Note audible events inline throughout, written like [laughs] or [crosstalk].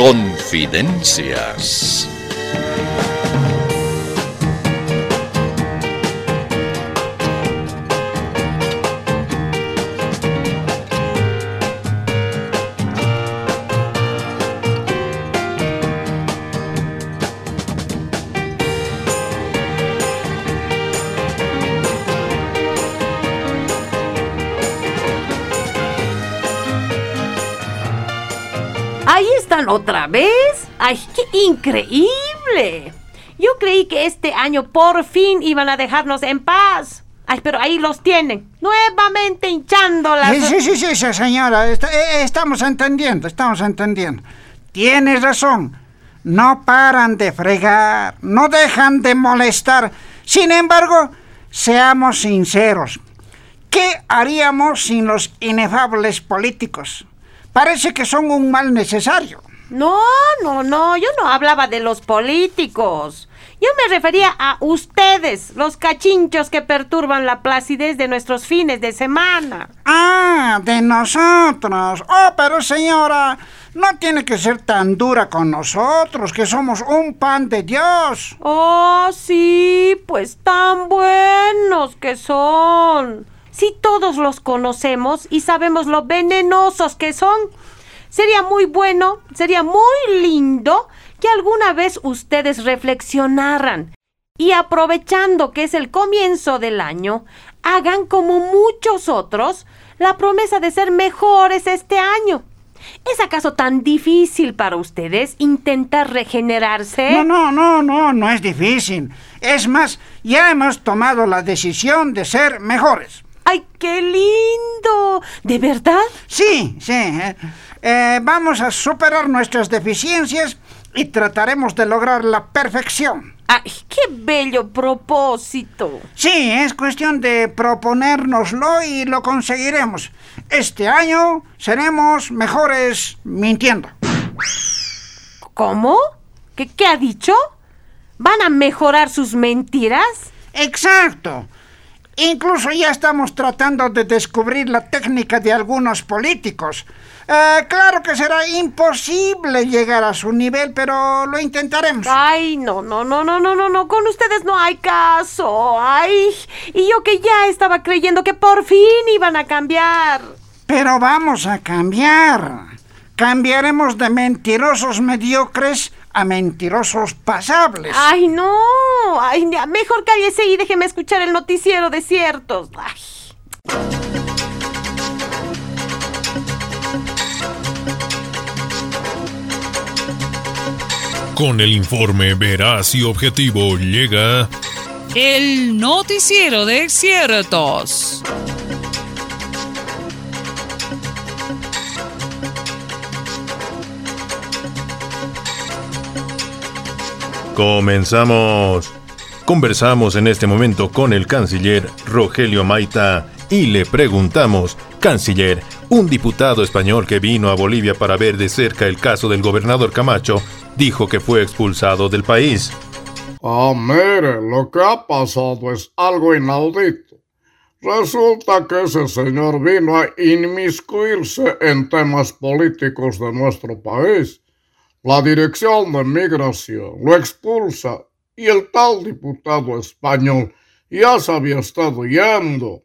Confidencias. Otra vez. ¡Ay, qué increíble! Yo creí que este año por fin iban a dejarnos en paz. Ay, pero ahí los tienen, nuevamente hinchando las... Sí, sí, sí, sí, señora, est- eh, estamos entendiendo, estamos entendiendo. Tienes razón, no paran de fregar, no dejan de molestar. Sin embargo, seamos sinceros, ¿qué haríamos sin los inefables políticos? Parece que son un mal necesario. No, no, no, yo no hablaba de los políticos. Yo me refería a ustedes, los cachinchos que perturban la placidez de nuestros fines de semana. Ah, de nosotros. Oh, pero señora, no tiene que ser tan dura con nosotros, que somos un pan de Dios. Oh, sí, pues tan buenos que son. Si todos los conocemos y sabemos lo venenosos que son, sería muy bueno, sería muy lindo que alguna vez ustedes reflexionaran y aprovechando que es el comienzo del año, hagan como muchos otros la promesa de ser mejores este año. ¿Es acaso tan difícil para ustedes intentar regenerarse? No, no, no, no, no es difícil. Es más, ya hemos tomado la decisión de ser mejores. ¡Ay, qué lindo! ¿De verdad? Sí, sí. Eh. Vamos a superar nuestras deficiencias y trataremos de lograr la perfección. ¡Ay, qué bello propósito! Sí, es cuestión de proponérnoslo y lo conseguiremos. Este año seremos mejores mintiendo. ¿Cómo? ¿Qué, qué ha dicho? ¿Van a mejorar sus mentiras? Exacto. Incluso ya estamos tratando de descubrir la técnica de algunos políticos. Eh, claro que será imposible llegar a su nivel, pero lo intentaremos. Ay, no, no, no, no, no, no, no, con ustedes no hay caso. Ay, y yo que ya estaba creyendo que por fin iban a cambiar. Pero vamos a cambiar. Cambiaremos de mentirosos mediocres a mentirosos pasables. Ay, no. Ay, mejor cállese y déjeme escuchar el noticiero de ciertos. Ay. Con el informe veraz y objetivo llega El noticiero de ciertos. Comenzamos. Conversamos en este momento con el canciller Rogelio Maita y le preguntamos, canciller, un diputado español que vino a Bolivia para ver de cerca el caso del gobernador Camacho dijo que fue expulsado del país. Ah, mire, lo que ha pasado es algo inaudito. Resulta que ese señor vino a inmiscuirse en temas políticos de nuestro país. La dirección de migración lo expulsa y el tal diputado español ya se había estado yendo.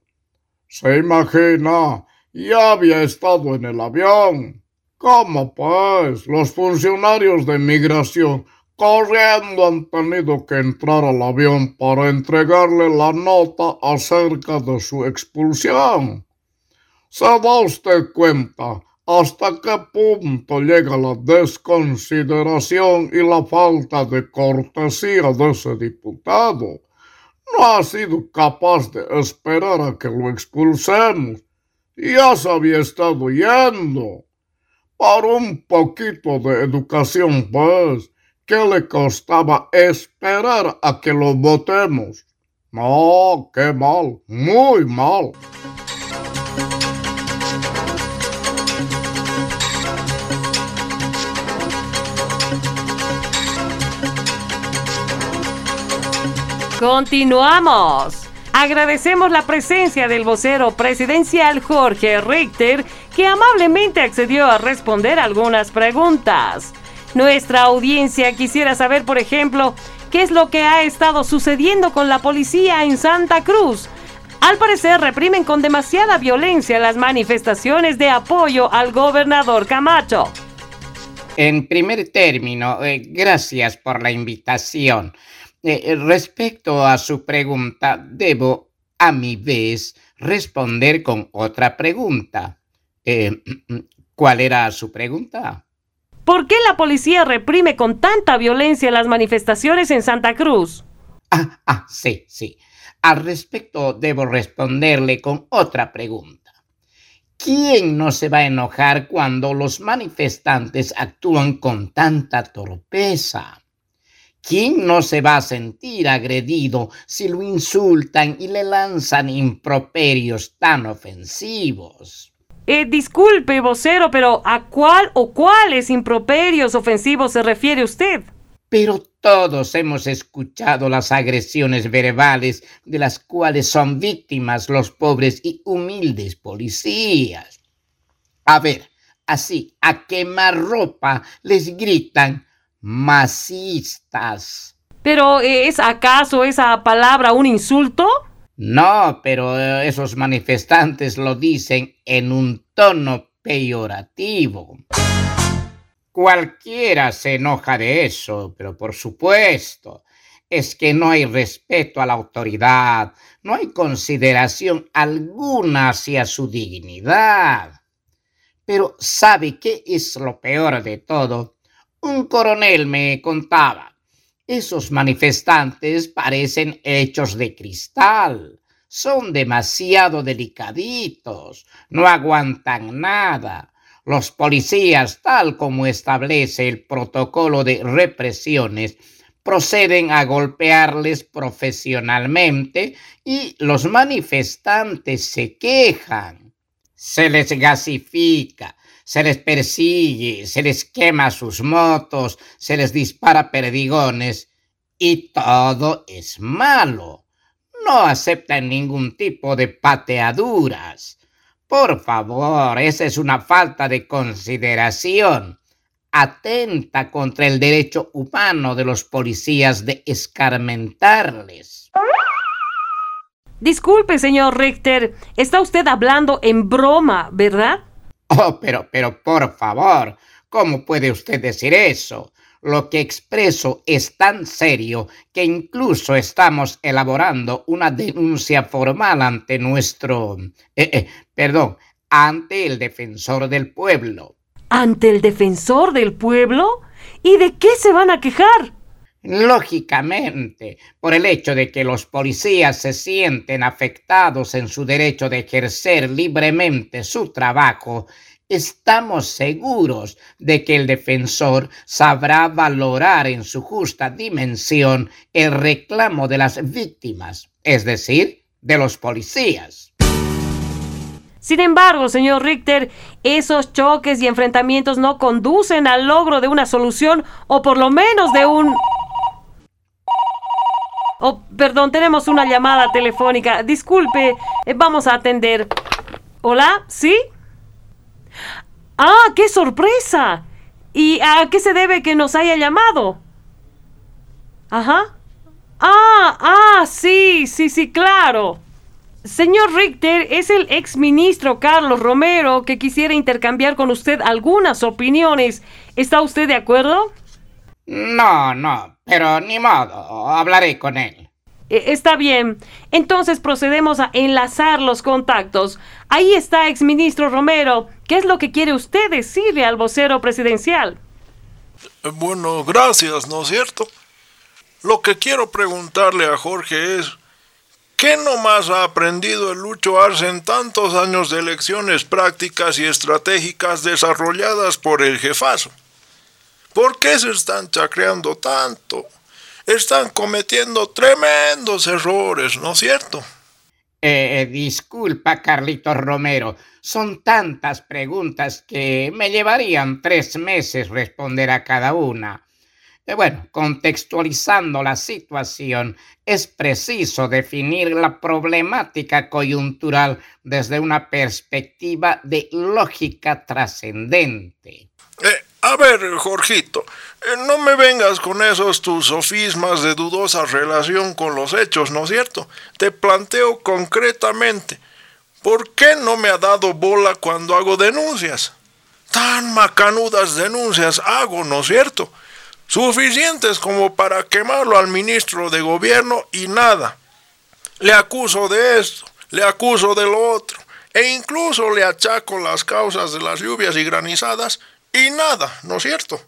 Se imagina, ya había estado en el avión. ¿Cómo pues? Los funcionarios de migración corriendo han tenido que entrar al avión para entregarle la nota acerca de su expulsión. ¿Se da usted cuenta hasta qué punto llega la desconsideración y la falta de cortesía de ese diputado? No ha sido capaz de esperar a que lo expulsemos. Ya se había estado yendo. Para un poquito de educación, pues, ¿qué le costaba esperar a que lo votemos? No, qué mal, muy mal. Continuamos. Agradecemos la presencia del vocero presidencial Jorge Richter, que amablemente accedió a responder algunas preguntas. Nuestra audiencia quisiera saber, por ejemplo, qué es lo que ha estado sucediendo con la policía en Santa Cruz. Al parecer reprimen con demasiada violencia las manifestaciones de apoyo al gobernador Camacho. En primer término, eh, gracias por la invitación. Eh, respecto a su pregunta, debo, a mi vez, responder con otra pregunta. Eh, [clears throat] ¿Cuál era su pregunta? ¿Por qué la policía reprime con tanta violencia las manifestaciones en Santa Cruz? Ah, ah, sí, sí. Al respecto, debo responderle con otra pregunta. ¿Quién no se va a enojar cuando los manifestantes actúan con tanta torpeza? ¿Quién no se va a sentir agredido si lo insultan y le lanzan improperios tan ofensivos? Eh, disculpe, vocero, pero ¿a cuál o cuáles improperios ofensivos se refiere usted? Pero todos hemos escuchado las agresiones verbales de las cuales son víctimas los pobres y humildes policías. A ver, así, a quemar ropa les gritan masistas. ¿Pero es acaso esa palabra un insulto? No, pero eh, esos manifestantes lo dicen en un tono peyorativo. Cualquiera se enoja de eso, pero por supuesto, es que no hay respeto a la autoridad, no hay consideración alguna hacia su dignidad. Pero ¿sabe qué es lo peor de todo? Un coronel me contaba, esos manifestantes parecen hechos de cristal, son demasiado delicaditos, no aguantan nada. Los policías, tal como establece el protocolo de represiones, proceden a golpearles profesionalmente y los manifestantes se quejan. Se les gasifica, se les persigue, se les quema sus motos, se les dispara perdigones y todo es malo. No aceptan ningún tipo de pateaduras. Por favor, esa es una falta de consideración. Atenta contra el derecho humano de los policías de escarmentarles. Disculpe, señor Richter, está usted hablando en broma, ¿verdad? Oh, pero, pero, por favor, ¿cómo puede usted decir eso? Lo que expreso es tan serio que incluso estamos elaborando una denuncia formal ante nuestro... Eh, eh, perdón, ante el defensor del pueblo. ¿Ante el defensor del pueblo? ¿Y de qué se van a quejar? Lógicamente, por el hecho de que los policías se sienten afectados en su derecho de ejercer libremente su trabajo Estamos seguros de que el defensor sabrá valorar en su justa dimensión el reclamo de las víctimas, es decir, de los policías. Sin embargo, señor Richter, esos choques y enfrentamientos no conducen al logro de una solución o por lo menos de un... Oh, perdón, tenemos una llamada telefónica. Disculpe, eh, vamos a atender. ¿Hola? ¿Sí? ¡Ah, qué sorpresa! ¿Y a qué se debe que nos haya llamado? Ajá. Ah, ah, sí, sí, sí, claro. Señor Richter, es el ex ministro Carlos Romero que quisiera intercambiar con usted algunas opiniones. ¿Está usted de acuerdo? No, no, pero ni modo, hablaré con él. Eh, está bien. Entonces procedemos a enlazar los contactos. Ahí está, exministro Romero. ¿Qué es lo que quiere usted decirle al vocero presidencial? Eh, bueno, gracias, ¿no es cierto? Lo que quiero preguntarle a Jorge es, ¿qué nomás ha aprendido el Lucho Arce en tantos años de elecciones prácticas y estratégicas desarrolladas por el jefazo? ¿Por qué se están chacreando tanto? están cometiendo tremendos errores, ¿no es cierto? Eh, eh, disculpa, Carlitos Romero. Son tantas preguntas que me llevarían tres meses responder a cada una. Eh, bueno, contextualizando la situación, es preciso definir la problemática coyuntural desde una perspectiva de lógica trascendente. A ver, Jorgito, eh, no me vengas con esos tus sofismas de dudosa relación con los hechos, ¿no es cierto? Te planteo concretamente, ¿por qué no me ha dado bola cuando hago denuncias? Tan macanudas denuncias hago, ¿no es cierto? Suficientes como para quemarlo al ministro de gobierno y nada. Le acuso de esto, le acuso de lo otro, e incluso le achaco las causas de las lluvias y granizadas y nada, ¿no es cierto?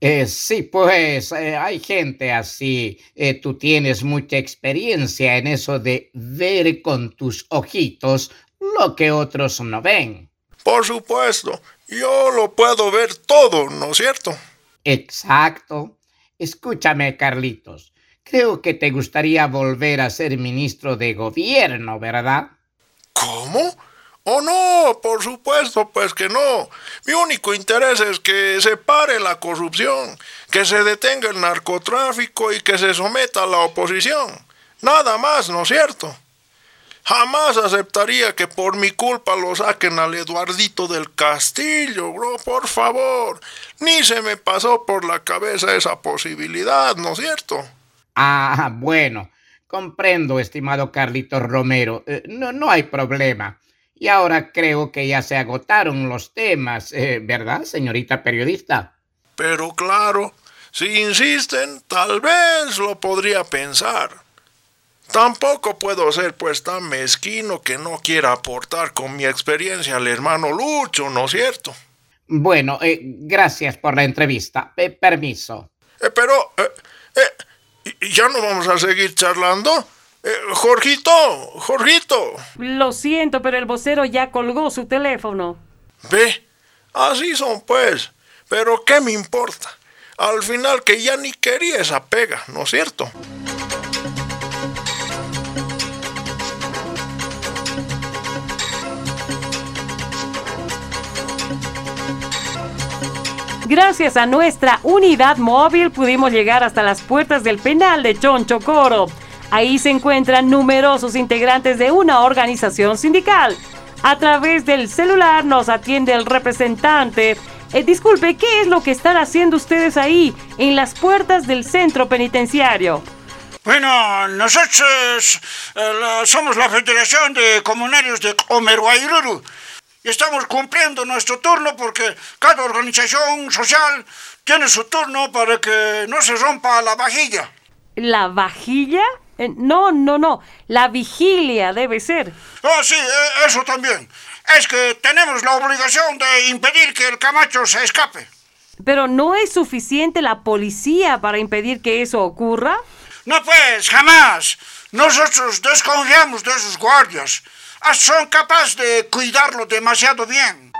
Eh, sí, pues eh, hay gente así. Eh, tú tienes mucha experiencia en eso de ver con tus ojitos lo que otros no ven. Por supuesto, yo lo puedo ver todo, ¿no es cierto? Exacto. Escúchame, Carlitos. Creo que te gustaría volver a ser ministro de gobierno, ¿verdad? ¿Cómo? Oh, no, por supuesto, pues que no. Mi único interés es que se pare la corrupción, que se detenga el narcotráfico y que se someta a la oposición. Nada más, ¿no es cierto? Jamás aceptaría que por mi culpa lo saquen al Eduardito del Castillo, bro, por favor. Ni se me pasó por la cabeza esa posibilidad, ¿no es cierto? Ah, bueno, comprendo, estimado Carlitos Romero. Eh, no, no hay problema. Y ahora creo que ya se agotaron los temas, eh, ¿verdad, señorita periodista? Pero claro, si insisten, tal vez lo podría pensar. Tampoco puedo ser pues tan mezquino que no quiera aportar con mi experiencia al hermano Lucho, ¿no es cierto? Bueno, eh, gracias por la entrevista. Eh, permiso. pero, ¿ya no vamos a seguir charlando? Eh, Jorgito, Jorgito. Lo siento, pero el vocero ya colgó su teléfono. Ve, así son pues. Pero ¿qué me importa? Al final que ya ni quería esa pega, ¿no es cierto? Gracias a nuestra unidad móvil pudimos llegar hasta las puertas del penal de Chonchocoro Ahí se encuentran numerosos integrantes de una organización sindical. A través del celular nos atiende el representante. Eh, disculpe, ¿qué es lo que están haciendo ustedes ahí, en las puertas del centro penitenciario? Bueno, nosotros eh, somos la Federación de Comunarios de Omeruairuru y estamos cumpliendo nuestro turno porque cada organización social tiene su turno para que no se rompa la vajilla. ¿La vajilla? Eh, no, no, no. La vigilia debe ser. Oh, sí, eh, eso también. Es que tenemos la obligación de impedir que el Camacho se escape. Pero ¿no es suficiente la policía para impedir que eso ocurra? No, pues, jamás. Nosotros desconfiamos de esos guardias. Ah, son capaces de cuidarlo demasiado bien.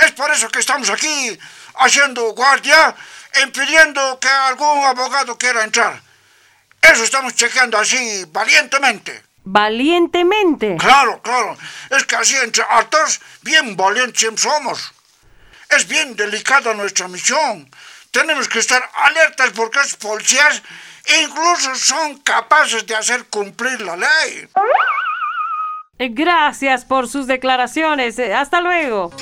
Es por eso que estamos aquí haciendo guardia, impidiendo que algún abogado quiera entrar. Eso estamos chequeando así, valientemente. ¿Valientemente? Claro, claro. Es que así entre actores, bien valientes somos. Es bien delicada nuestra misión. Tenemos que estar alertas porque los policías incluso son capaces de hacer cumplir la ley. Gracias por sus declaraciones. Hasta luego.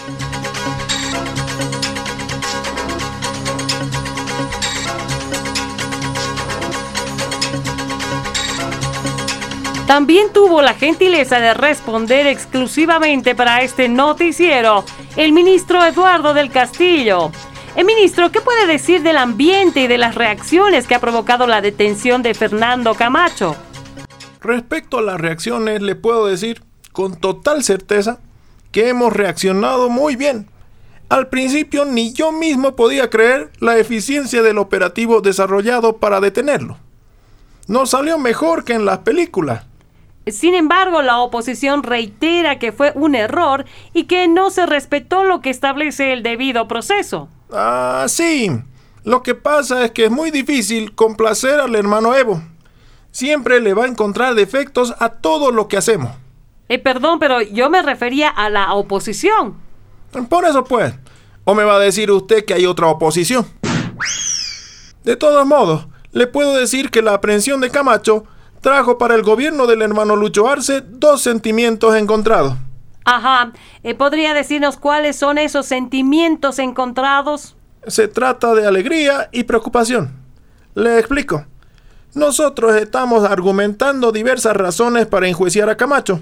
También tuvo la gentileza de responder exclusivamente para este noticiero el ministro Eduardo del Castillo. El ministro, ¿qué puede decir del ambiente y de las reacciones que ha provocado la detención de Fernando Camacho? Respecto a las reacciones, le puedo decir con total certeza que hemos reaccionado muy bien. Al principio ni yo mismo podía creer la eficiencia del operativo desarrollado para detenerlo. Nos salió mejor que en las películas. Sin embargo, la oposición reitera que fue un error y que no se respetó lo que establece el debido proceso. Ah, sí. Lo que pasa es que es muy difícil complacer al hermano Evo. Siempre le va a encontrar defectos a todo lo que hacemos. Eh, perdón, pero yo me refería a la oposición. Por eso pues. ¿O me va a decir usted que hay otra oposición? De todos modos, le puedo decir que la aprehensión de Camacho trajo para el gobierno del hermano Lucho Arce dos sentimientos encontrados. Ajá. Eh, ¿Podría decirnos cuáles son esos sentimientos encontrados? Se trata de alegría y preocupación. Le explico. Nosotros estamos argumentando diversas razones para enjuiciar a Camacho.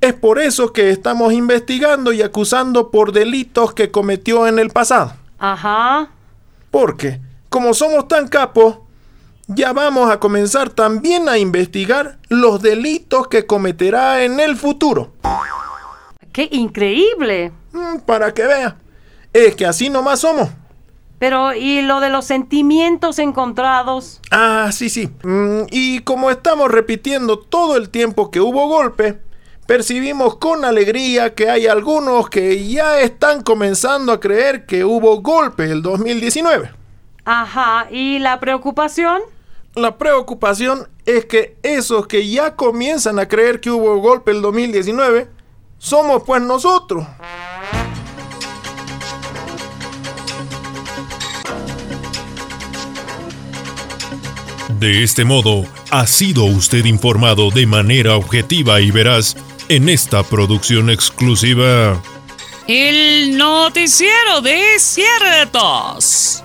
Es por eso que estamos investigando y acusando por delitos que cometió en el pasado. Ajá. Porque, como somos tan capos, ya vamos a comenzar también a investigar los delitos que cometerá en el futuro. ¡Qué increíble! Mm, Para que vea. Es que así nomás somos. Pero, ¿y lo de los sentimientos encontrados? Ah, sí, sí. Mm, y como estamos repitiendo todo el tiempo que hubo golpe, percibimos con alegría que hay algunos que ya están comenzando a creer que hubo golpe el 2019. Ajá. ¿Y la preocupación? La preocupación es que esos que ya comienzan a creer que hubo golpe el 2019, somos pues nosotros. De este modo, ha sido usted informado de manera objetiva y veraz en esta producción exclusiva. El noticiero de ciertos.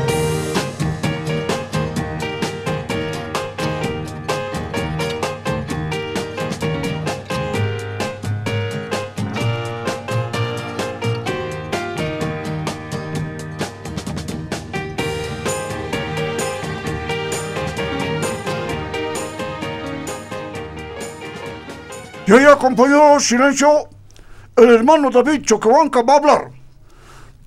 Y ahí, compañeros, silencio. El hermano David Choquehuanca va a hablar.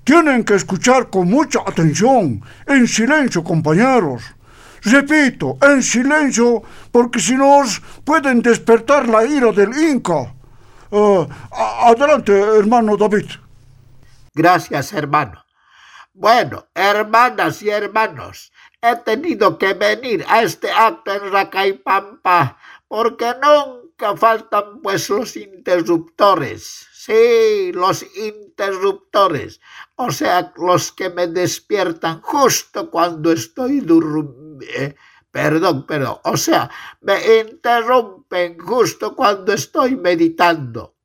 Tienen que escuchar con mucha atención. En silencio, compañeros. Repito, en silencio, porque si no pueden despertar la ira del Inca. Eh, adelante, hermano David. Gracias, hermano. Bueno, hermanas y hermanos, he tenido que venir a este acto en Racaipampa porque nunca faltan pues los interruptores. Sí, los interruptores. O sea, los que me despiertan justo cuando estoy durmiendo. perdón, perdón. O sea, me interrumpen justo cuando estoy meditando.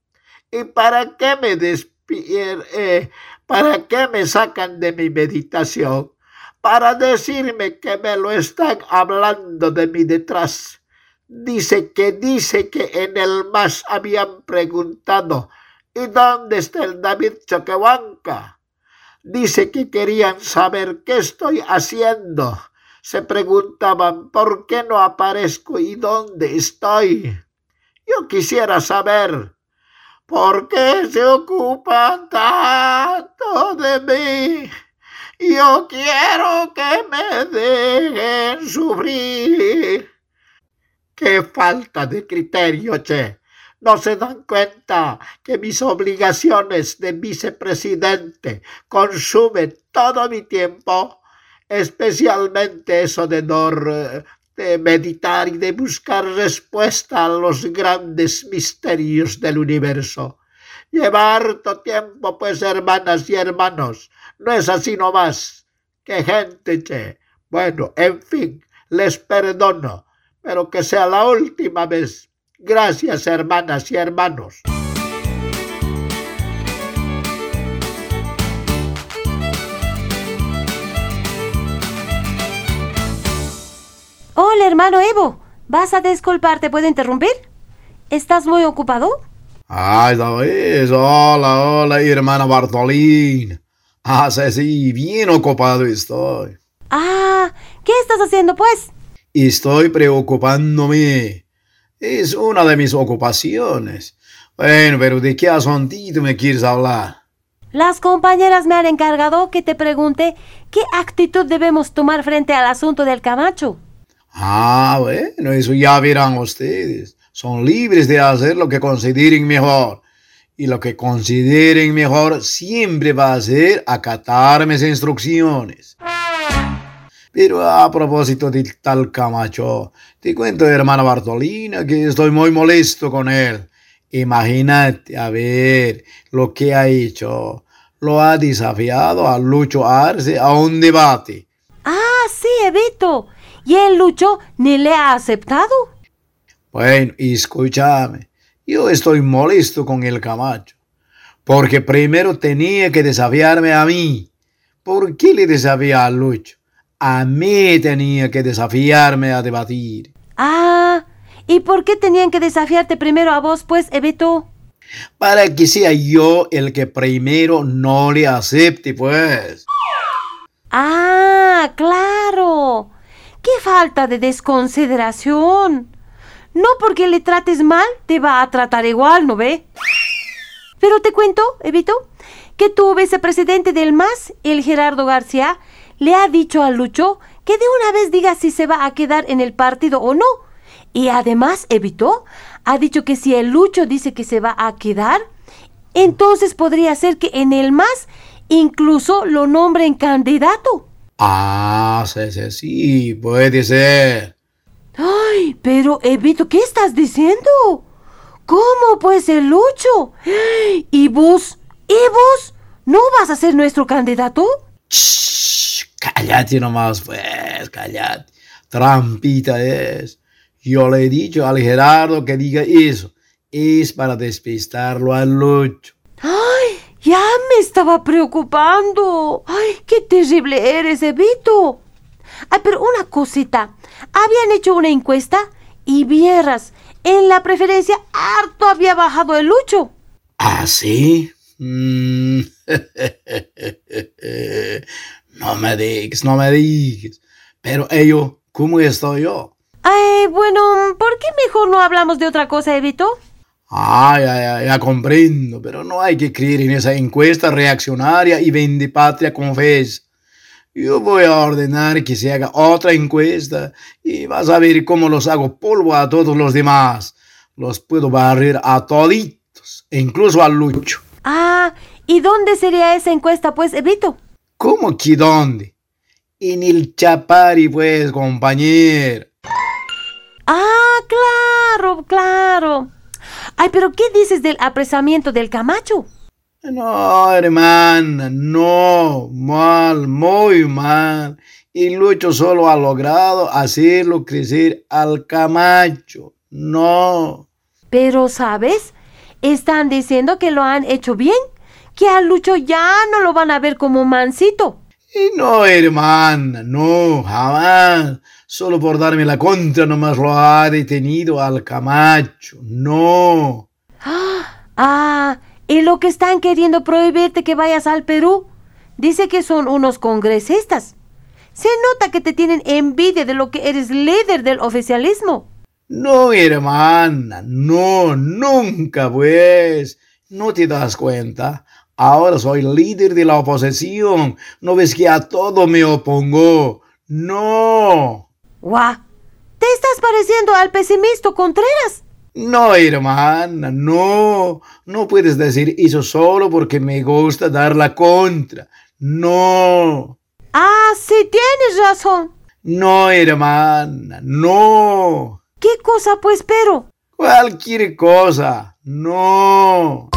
¿Y para qué me despiertan? ¿Para qué me sacan de mi meditación? Para decirme que me lo están hablando de mi detrás. Dice que dice que en el más habían preguntado ¿Y dónde está el David Choquehuanca? Dice que querían saber qué estoy haciendo. Se preguntaban por qué no aparezco y dónde estoy. Yo quisiera saber por qué se ocupan tanto de mí. Yo quiero que me dejen sufrir. Qué falta de criterio, che. No se dan cuenta que mis obligaciones de vicepresidente consumen todo mi tiempo, especialmente eso de, meditar y de buscar respuesta a los grandes misterios del universo. Lleva harto tiempo, pues, hermanas y hermanos. No es así nomás. Qué gente, che. Bueno, en fin, les perdono, pero que sea la última vez. Gracias, hermanas y hermanos. Hola, hermano Evo. ¿Vas a disculpar? puedo interrumpir? ¿Estás muy ocupado? Ay, David, hola, hola, hermana Bartolín. Ah, sí, sí, bien ocupado estoy. Ah, ¿qué estás haciendo, pues? Estoy preocupándome. Es una de mis ocupaciones. Bueno, pero ¿de qué asuntito me quieres hablar? Las compañeras me han encargado que te pregunte qué actitud debemos tomar frente al asunto del Camacho. Ah, bueno, eso ya verán ustedes. Son libres de hacer lo que consideren mejor. Y lo que consideren mejor siempre va a ser acatar mis instrucciones. Pero a propósito de tal Camacho, te cuento, hermana Bartolina, que estoy muy molesto con él. Imagínate, a ver, lo que ha hecho. Lo ha desafiado a Lucho Arce a un debate. Ah, sí, Evito. ¿Y el Lucho ni le ha aceptado? Bueno, escúchame. Yo estoy molesto con el Camacho. Porque primero tenía que desafiarme a mí. ¿Por qué le desafía a Lucho? A mí tenía que desafiarme a debatir. Ah, ¿y por qué tenían que desafiarte primero a vos, pues, Evito? Para que sea yo el que primero no le acepte, pues. Ah, claro. ¡Qué falta de desconsideración! No porque le trates mal, te va a tratar igual, ¿no ve? Pero te cuento, Evito, que tu vicepresidente del MAS, el Gerardo García, le ha dicho a Lucho que de una vez diga si se va a quedar en el partido o no. Y además, Evito, ha dicho que si el Lucho dice que se va a quedar, entonces podría ser que en el MAS incluso lo nombren candidato. Ah, sí, sí, sí, puede ser. Ay, pero Evito, ¿qué estás diciendo? ¿Cómo pues el Lucho? [gasps] ¿Y vos? ¿Y vos? ¿No vas a ser nuestro candidato? Shh, cállate nomás, pues, cállate. Trampita es. Yo le he dicho al Gerardo que diga eso. Es para despistarlo al Lucho. ¡Ay! Ya me estaba preocupando. ¡Ay, qué terrible eres, Evito! Ay, pero una cosita. Habían hecho una encuesta y vieras, en la preferencia harto había bajado el Lucho. ¿Ah, sí? Mm. [laughs] no me digas, no me digas. Pero ello, ¿cómo estoy yo? Ay, bueno, ¿por qué mejor no hablamos de otra cosa, Evito? Ay, ay, ay, ya comprendo, pero no hay que creer en esa encuesta reaccionaria y vende patria confesa. Yo voy a ordenar que se haga otra encuesta y vas a ver cómo los hago polvo a todos los demás. Los puedo barrer a toditos, incluso al Lucho. Ah, ¿y dónde sería esa encuesta, pues, Evito? ¿Cómo que dónde? En el Chapari, pues, compañero. Ah, claro, claro. Ay, pero ¿qué dices del apresamiento del Camacho? No, hermana, no, mal, muy mal. Y Lucho solo ha logrado hacerlo crecer al Camacho. No. Pero, ¿sabes? Están diciendo que lo han hecho bien, que a Lucho ya no lo van a ver como mansito. Y no, hermana, no, jamás. Solo por darme la contra nomás lo ha detenido al Camacho. No. [gasps] Ah, y lo que están queriendo prohibirte que vayas al Perú. Dice que son unos congresistas. Se nota que te tienen envidia de lo que eres líder del oficialismo. No, hermana, no, nunca, pues. ¿No te das cuenta? Ahora soy líder de la oposición. ¿No ves que a todo me opongo? No. ¡Guau! ¿Te estás pareciendo al pesimista Contreras? No, hermana, no. No puedes decir eso solo porque me gusta dar la contra. No. Ah, sí, tienes razón. No, hermana, no. ¿Qué cosa, pues, pero? Cualquier cosa. No.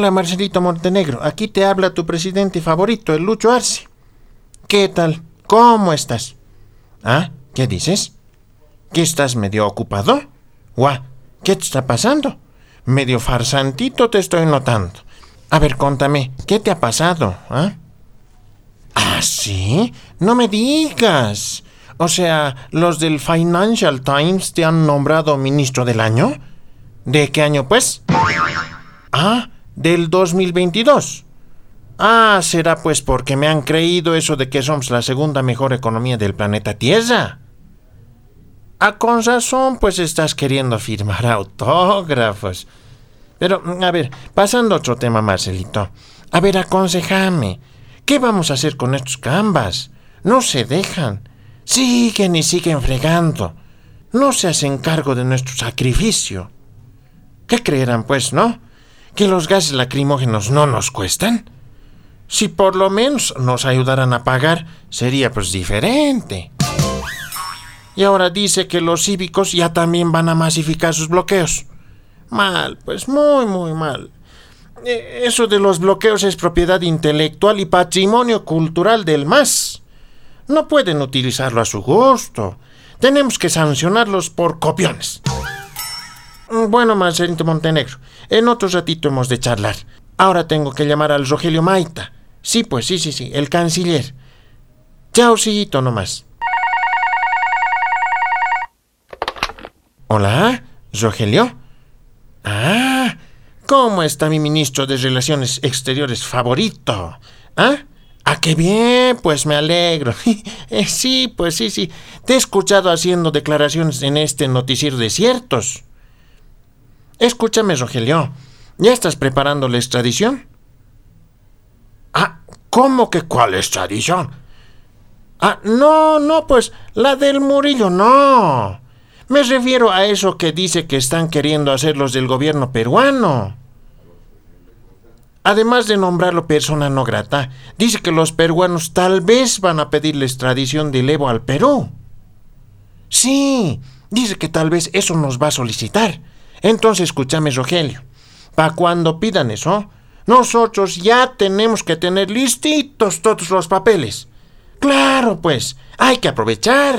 Hola, Marcelito Montenegro. Aquí te habla tu presidente favorito, el Lucho Arce. ¿Qué tal? ¿Cómo estás? ¿Ah? ¿Qué dices? ¿Que estás medio ocupado? Guau, ¿qué te está pasando? Medio farsantito te estoy notando. A ver, contame, ¿qué te ha pasado? ¿Ah? ¿Ah, sí? No me digas. O sea, ¿los del Financial Times te han nombrado ministro del año? ¿De qué año, pues? Ah, del 2022. Ah, será pues porque me han creído eso de que somos la segunda mejor economía del planeta Tierra. A con razón, pues estás queriendo firmar [laughs] autógrafos. Pero, a ver, pasando a otro tema, Marcelito. A ver, aconsejame. ¿Qué vamos a hacer con estos cambas? No se dejan. Siguen y siguen fregando. No se hacen cargo de nuestro sacrificio. ¿Qué creerán, pues, no? ¿Que los gases lacrimógenos no nos cuestan? Si por lo menos nos ayudaran a pagar, sería pues diferente. Y ahora dice que los cívicos ya también van a masificar sus bloqueos. Mal, pues muy, muy mal. Eh, Eso de los bloqueos es propiedad intelectual y patrimonio cultural del MAS. No pueden utilizarlo a su gusto. Tenemos que sancionarlos por copiones. Mm, Bueno, Marcelito Montenegro, en otro ratito hemos de charlar. Ahora tengo que llamar al Rogelio Maita. Sí, pues sí, sí, sí, el canciller. Chao, sillito nomás. Hola, Rogelio. Ah, ¿cómo está mi ministro de Relaciones Exteriores favorito? ¿Ah? Ah, qué bien, pues me alegro. [laughs] Eh, sí, pues sí, sí. Te he escuchado haciendo declaraciones en este noticiero de ciertos. Escúchame, Rogelio. ¿Ya estás preparando la extradición? Ah, ¿cómo que cuál extradición? Ah, no, no, pues la del Murillo, no. Me refiero a eso que dice que están queriendo hacer los del gobierno peruano. Además de nombrarlo persona no grata, dice que los peruanos tal vez van a pedir la extradición de Evo al Perú. Sí, dice que tal vez eso nos va a solicitar. Entonces escúchame, Rogelio. Para cuando pidan eso, nosotros ya tenemos que tener listitos todos los papeles. Claro, pues, hay que aprovechar.